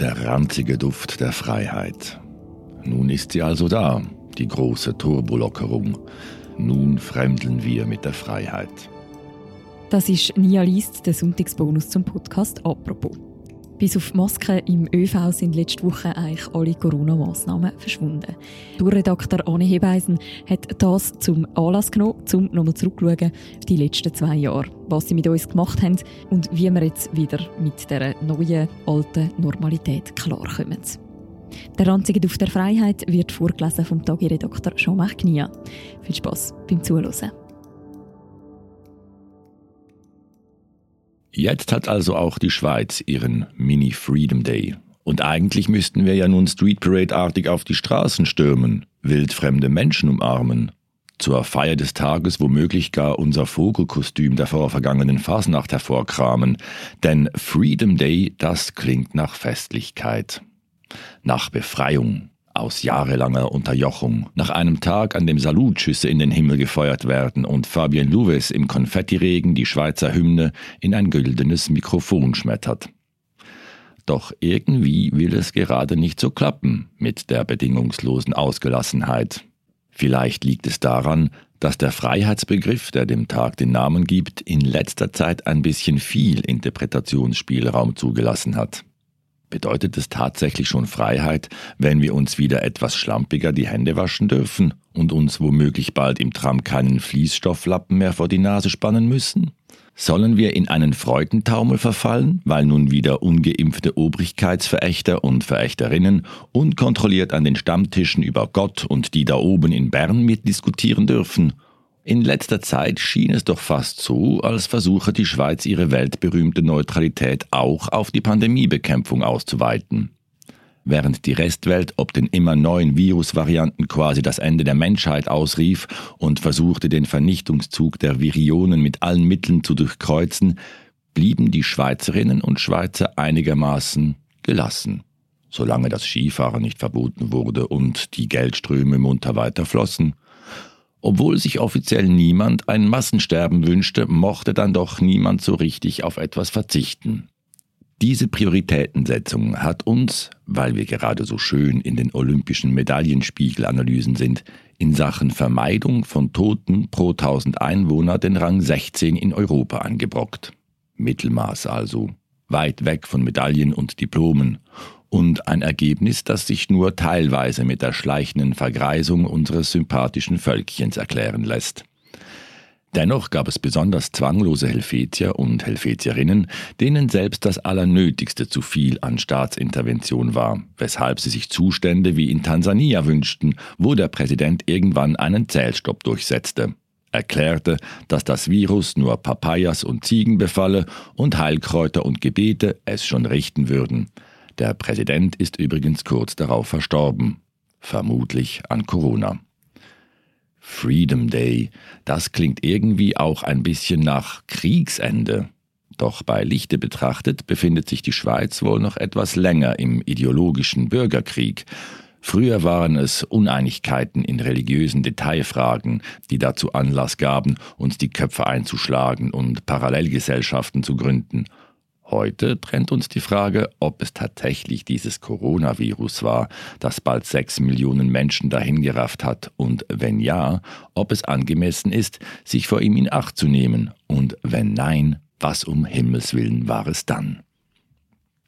Der ranzige Duft der Freiheit. Nun ist sie also da, die große Turbolockerung. Nun fremdeln wir mit der Freiheit. Das ist Nia Liest, der Sonntagsbonus zum Podcast «Apropos». Bis auf Masken im ÖV sind letzte Woche eigentlich alle Corona-Massnahmen verschwunden. Redakteur Anne Hebeisen hat das zum Anlass genommen, um nochmal zurückzuschauen auf die letzten zwei Jahre, was sie mit uns gemacht haben und wie wir jetzt wieder mit der neuen, alten Normalität klarkommen. Der ranzige Duft der Freiheit wird vorgelesen vom Tagi-Redakteur Jean-Marc. Viel Spaß beim Zuhören. Jetzt hat also auch die Schweiz ihren Mini Freedom Day. Und eigentlich müssten wir ja nun Street Parade-artig auf die Straßen stürmen, wildfremde Menschen umarmen, zur Feier des Tages womöglich gar unser Vogelkostüm der vorvergangenen Fasnacht hervorkramen. Denn Freedom Day, das klingt nach Festlichkeit, nach Befreiung, aus jahrelanger Unterjochung, nach einem Tag, an dem Salutschüsse in den Himmel gefeuert werden und Fabien Louves im Konfettiregen die Schweizer Hymne in ein güldenes Mikrofon schmettert. Doch irgendwie will es gerade nicht so klappen mit der bedingungslosen Ausgelassenheit. Vielleicht liegt es daran, dass der Freiheitsbegriff, der dem Tag den Namen gibt, in letzter Zeit ein bisschen viel Interpretationsspielraum zugelassen hat. Bedeutet es tatsächlich schon Freiheit, wenn wir uns wieder etwas schlampiger die Hände waschen dürfen und uns womöglich bald im Tram keinen Fließstofflappen mehr vor die Nase spannen müssen? Sollen wir in einen Freudentaumel verfallen, weil nun wieder ungeimpfte Obrigkeitsverächter und Verächterinnen unkontrolliert an den Stammtischen über Gott und die da oben in Bern mitdiskutieren dürfen in letzter Zeit schien es doch fast so, als versuche die Schweiz ihre weltberühmte Neutralität auch auf die Pandemiebekämpfung auszuweiten. Während die Restwelt ob den immer neuen Virusvarianten quasi das Ende der Menschheit ausrief und versuchte, den Vernichtungszug der Virionen mit allen Mitteln zu durchkreuzen, blieben die Schweizerinnen und Schweizer einigermaßen gelassen, solange das Skifahren nicht verboten wurde und die Geldströme munter weiterflossen. Obwohl sich offiziell niemand ein Massensterben wünschte, mochte dann doch niemand so richtig auf etwas verzichten. Diese Prioritätensetzung hat uns, weil wir gerade so schön in den olympischen Medaillenspiegelanalysen sind, in Sachen Vermeidung von Toten pro 1000 Einwohner den Rang 16 in Europa angebrockt. Mittelmaß also, weit weg von Medaillen und Diplomen und ein Ergebnis, das sich nur teilweise mit der schleichenden Vergreisung unseres sympathischen Völkchens erklären lässt. Dennoch gab es besonders zwanglose Helvetier und Helvetierinnen, denen selbst das Allernötigste zu viel an Staatsintervention war, weshalb sie sich Zustände wie in Tansania wünschten, wo der Präsident irgendwann einen Zählstopp durchsetzte, erklärte, dass das Virus nur Papayas und Ziegen befalle und Heilkräuter und Gebete es schon richten würden. Der Präsident ist übrigens kurz darauf verstorben, vermutlich an Corona. Freedom Day, das klingt irgendwie auch ein bisschen nach Kriegsende. Doch bei Lichte betrachtet befindet sich die Schweiz wohl noch etwas länger im ideologischen Bürgerkrieg. Früher waren es Uneinigkeiten in religiösen Detailfragen, die dazu Anlass gaben, uns die Köpfe einzuschlagen und Parallelgesellschaften zu gründen. Heute trennt uns die Frage, ob es tatsächlich dieses Coronavirus war, das bald sechs Millionen Menschen dahingerafft hat und wenn ja, ob es angemessen ist, sich vor ihm in Acht zu nehmen und wenn nein, was um Himmels willen war es dann?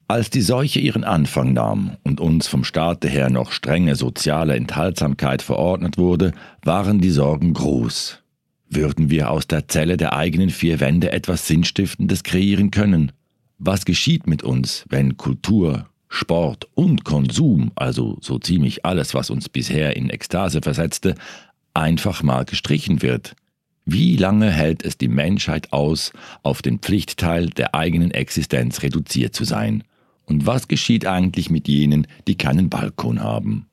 Als die Seuche ihren Anfang nahm und uns vom Staate her noch strenge soziale Enthaltsamkeit verordnet wurde, waren die Sorgen groß. Würden wir aus der Zelle der eigenen vier Wände etwas Sinnstiftendes kreieren können? Was geschieht mit uns, wenn Kultur, Sport und Konsum, also so ziemlich alles, was uns bisher in Ekstase versetzte, einfach mal gestrichen wird? Wie lange hält es die Menschheit aus, auf den Pflichtteil der eigenen Existenz reduziert zu sein? Und was geschieht eigentlich mit jenen, die keinen Balkon haben?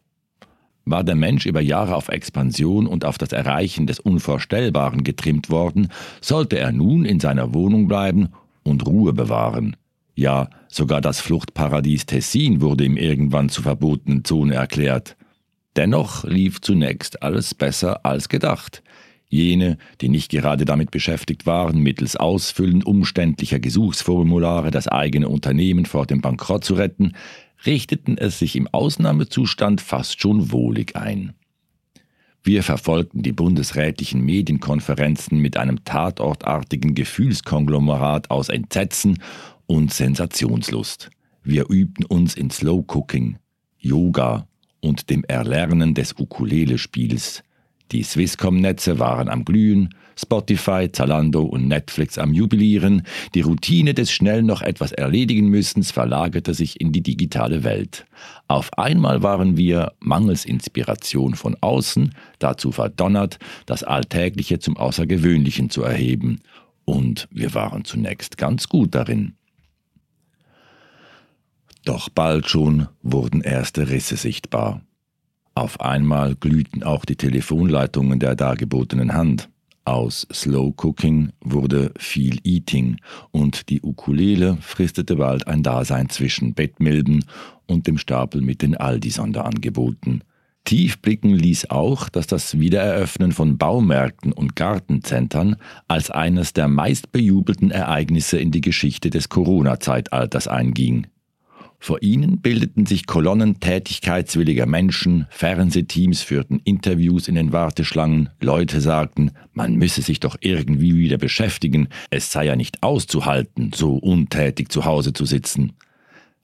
War der Mensch über Jahre auf Expansion und auf das Erreichen des Unvorstellbaren getrimmt worden, sollte er nun in seiner Wohnung bleiben und Ruhe bewahren. Ja, sogar das Fluchtparadies Tessin wurde ihm irgendwann zur verbotenen Zone erklärt. Dennoch lief zunächst alles besser als gedacht. Jene, die nicht gerade damit beschäftigt waren, mittels Ausfüllen umständlicher Gesuchsformulare das eigene Unternehmen vor dem Bankrott zu retten, richteten es sich im Ausnahmezustand fast schon wohlig ein. Wir verfolgten die bundesrätlichen Medienkonferenzen mit einem tatortartigen Gefühlskonglomerat aus Entsetzen und Sensationslust. Wir übten uns in Slow Cooking, Yoga und dem Erlernen des Ukulele-Spiels. Die Swisscom-Netze waren am Glühen, Spotify, Zalando und Netflix am Jubilieren. Die Routine des schnell noch etwas erledigen müssens verlagerte sich in die digitale Welt. Auf einmal waren wir, mangels Inspiration von außen, dazu verdonnert, das Alltägliche zum Außergewöhnlichen zu erheben. Und wir waren zunächst ganz gut darin. Doch bald schon wurden erste Risse sichtbar. Auf einmal glühten auch die Telefonleitungen der dargebotenen Hand. Aus Slow Cooking wurde viel Eating und die Ukulele fristete bald ein Dasein zwischen Bettmilben und dem Stapel mit den Aldi-Sonderangeboten. Tief blicken ließ auch, dass das Wiedereröffnen von Baumärkten und Gartenzentren als eines der meistbejubelten Ereignisse in die Geschichte des Corona-Zeitalters einging. Vor ihnen bildeten sich Kolonnen tätigkeitswilliger Menschen, Fernsehteams führten Interviews in den Warteschlangen, Leute sagten, man müsse sich doch irgendwie wieder beschäftigen, es sei ja nicht auszuhalten, so untätig zu Hause zu sitzen.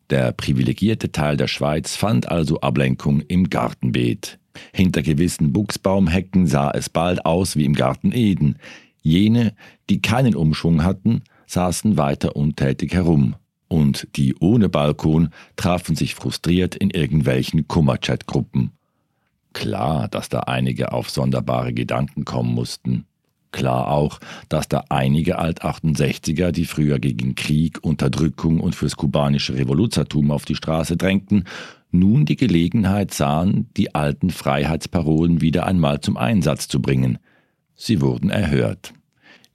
Der privilegierte Teil der Schweiz fand also Ablenkung im Gartenbeet. Hinter gewissen Buchsbaumhecken sah es bald aus wie im Garten Eden. Jene, die keinen Umschwung hatten, saßen weiter untätig herum und die ohne Balkon trafen sich frustriert in irgendwelchen Kummerchat-Gruppen. Klar, dass da einige auf sonderbare Gedanken kommen mussten. Klar auch, dass da einige Alt-68er, die früher gegen Krieg, Unterdrückung und fürs kubanische Revoluzertum auf die Straße drängten, nun die Gelegenheit sahen, die alten Freiheitsparolen wieder einmal zum Einsatz zu bringen. Sie wurden erhört.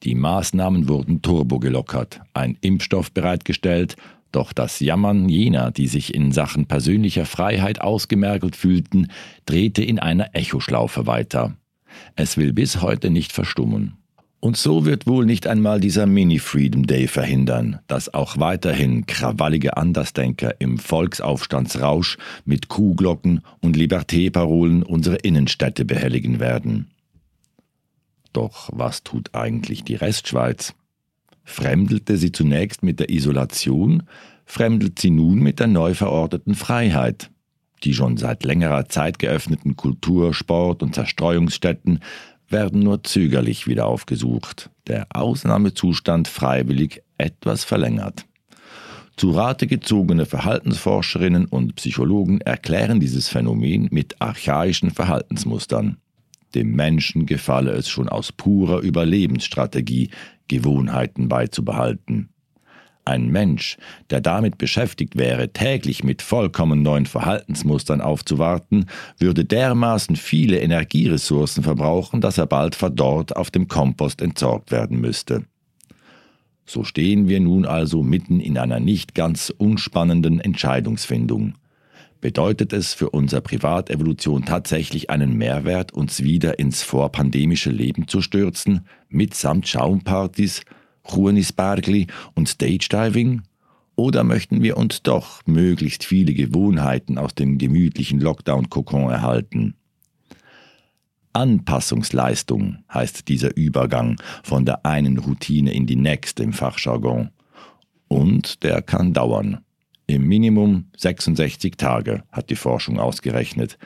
Die Maßnahmen wurden turbogelockert, ein Impfstoff bereitgestellt, doch das Jammern jener, die sich in Sachen persönlicher Freiheit ausgemergelt fühlten, drehte in einer Echoschlaufe weiter. Es will bis heute nicht verstummen. Und so wird wohl nicht einmal dieser Mini-Freedom Day verhindern, dass auch weiterhin krawallige Andersdenker im Volksaufstandsrausch mit Kuhglocken und Liberté-Parolen unsere Innenstädte behelligen werden. Doch was tut eigentlich die Restschweiz? Fremdelte sie zunächst mit der Isolation, fremdelt sie nun mit der neu verordneten Freiheit. Die schon seit längerer Zeit geöffneten Kultur-, Sport- und Zerstreuungsstätten werden nur zögerlich wieder aufgesucht, der Ausnahmezustand freiwillig etwas verlängert. Zu Rate gezogene Verhaltensforscherinnen und Psychologen erklären dieses Phänomen mit archaischen Verhaltensmustern. Dem Menschen gefalle es schon aus purer Überlebensstrategie, Gewohnheiten beizubehalten. Ein Mensch, der damit beschäftigt wäre, täglich mit vollkommen neuen Verhaltensmustern aufzuwarten, würde dermaßen viele Energieressourcen verbrauchen, dass er bald verdorrt auf dem Kompost entsorgt werden müsste. So stehen wir nun also mitten in einer nicht ganz unspannenden Entscheidungsfindung. Bedeutet es für unsere Privatevolution tatsächlich einen Mehrwert, uns wieder ins vorpandemische Leben zu stürzen, mitsamt Schaumpartys, Chuanisbergli und Stage Diving? Oder möchten wir uns doch möglichst viele Gewohnheiten aus dem gemütlichen Lockdown-Kokon erhalten? Anpassungsleistung heißt dieser Übergang von der einen Routine in die nächste im Fachjargon. Und der kann dauern. Im Minimum 66 Tage, hat die Forschung ausgerechnet.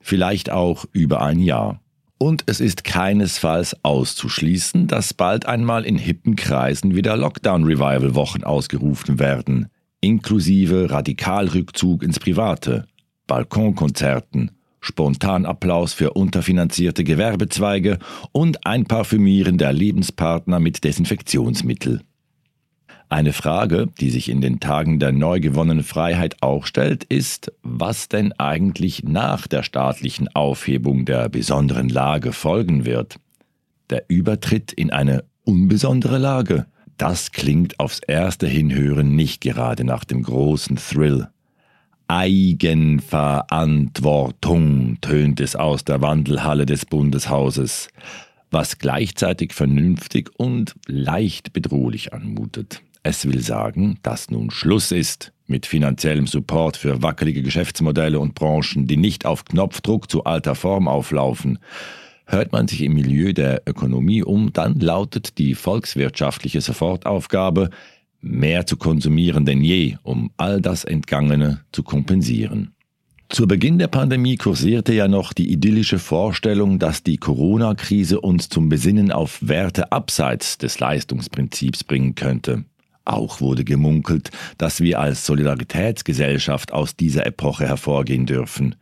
Vielleicht auch über ein Jahr. Und es ist keinesfalls auszuschließen, dass bald einmal in hippen Kreisen wieder Lockdown-Revival-Wochen ausgerufen werden, inklusive Radikalrückzug ins Private, Balkonkonzerten, Spontanapplaus für unterfinanzierte Gewerbezweige und ein Parfümieren der Lebenspartner mit Desinfektionsmittel. Eine Frage, die sich in den Tagen der neu gewonnenen Freiheit auch stellt, ist, was denn eigentlich nach der staatlichen Aufhebung der besonderen Lage folgen wird. Der Übertritt in eine unbesondere Lage, das klingt aufs erste Hinhören nicht gerade nach dem großen Thrill. Eigenverantwortung tönt es aus der Wandelhalle des Bundeshauses, was gleichzeitig vernünftig und leicht bedrohlich anmutet. Es will sagen, dass nun Schluss ist mit finanziellem Support für wackelige Geschäftsmodelle und Branchen, die nicht auf Knopfdruck zu alter Form auflaufen. Hört man sich im Milieu der Ökonomie um, dann lautet die volkswirtschaftliche Sofortaufgabe, mehr zu konsumieren denn je, um all das Entgangene zu kompensieren. Zu Beginn der Pandemie kursierte ja noch die idyllische Vorstellung, dass die Corona-Krise uns zum Besinnen auf Werte abseits des Leistungsprinzips bringen könnte. Auch wurde gemunkelt, dass wir als Solidaritätsgesellschaft aus dieser Epoche hervorgehen dürfen.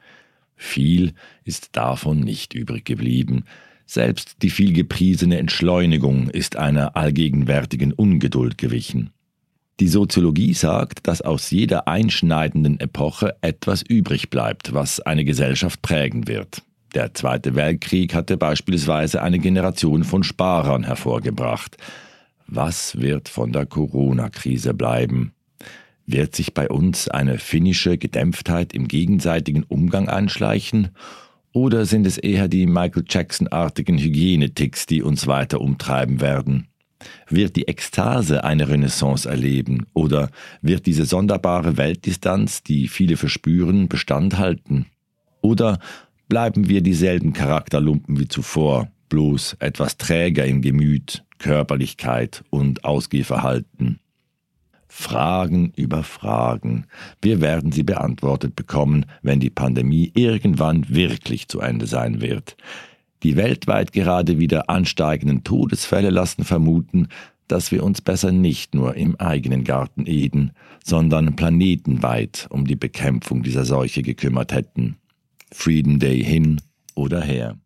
Viel ist davon nicht übrig geblieben. Selbst die viel gepriesene Entschleunigung ist einer allgegenwärtigen Ungeduld gewichen. Die Soziologie sagt, dass aus jeder einschneidenden Epoche etwas übrig bleibt, was eine Gesellschaft prägen wird. Der Zweite Weltkrieg hatte beispielsweise eine Generation von Sparern hervorgebracht. Was wird von der Corona-Krise bleiben? Wird sich bei uns eine finnische Gedämpftheit im gegenseitigen Umgang einschleichen? Oder sind es eher die Michael Jackson-artigen Hygieneticks, die uns weiter umtreiben werden? Wird die Ekstase eine Renaissance erleben? Oder wird diese sonderbare Weltdistanz, die viele verspüren, Bestand halten? Oder bleiben wir dieselben Charakterlumpen wie zuvor, bloß etwas träger im Gemüt, Körperlichkeit und Ausgehverhalten. Fragen über Fragen. Wir werden sie beantwortet bekommen, wenn die Pandemie irgendwann wirklich zu Ende sein wird. Die weltweit gerade wieder ansteigenden Todesfälle lassen vermuten, dass wir uns besser nicht nur im eigenen Garten Eden, sondern planetenweit um die Bekämpfung dieser Seuche gekümmert hätten. Freedom Day hin oder her.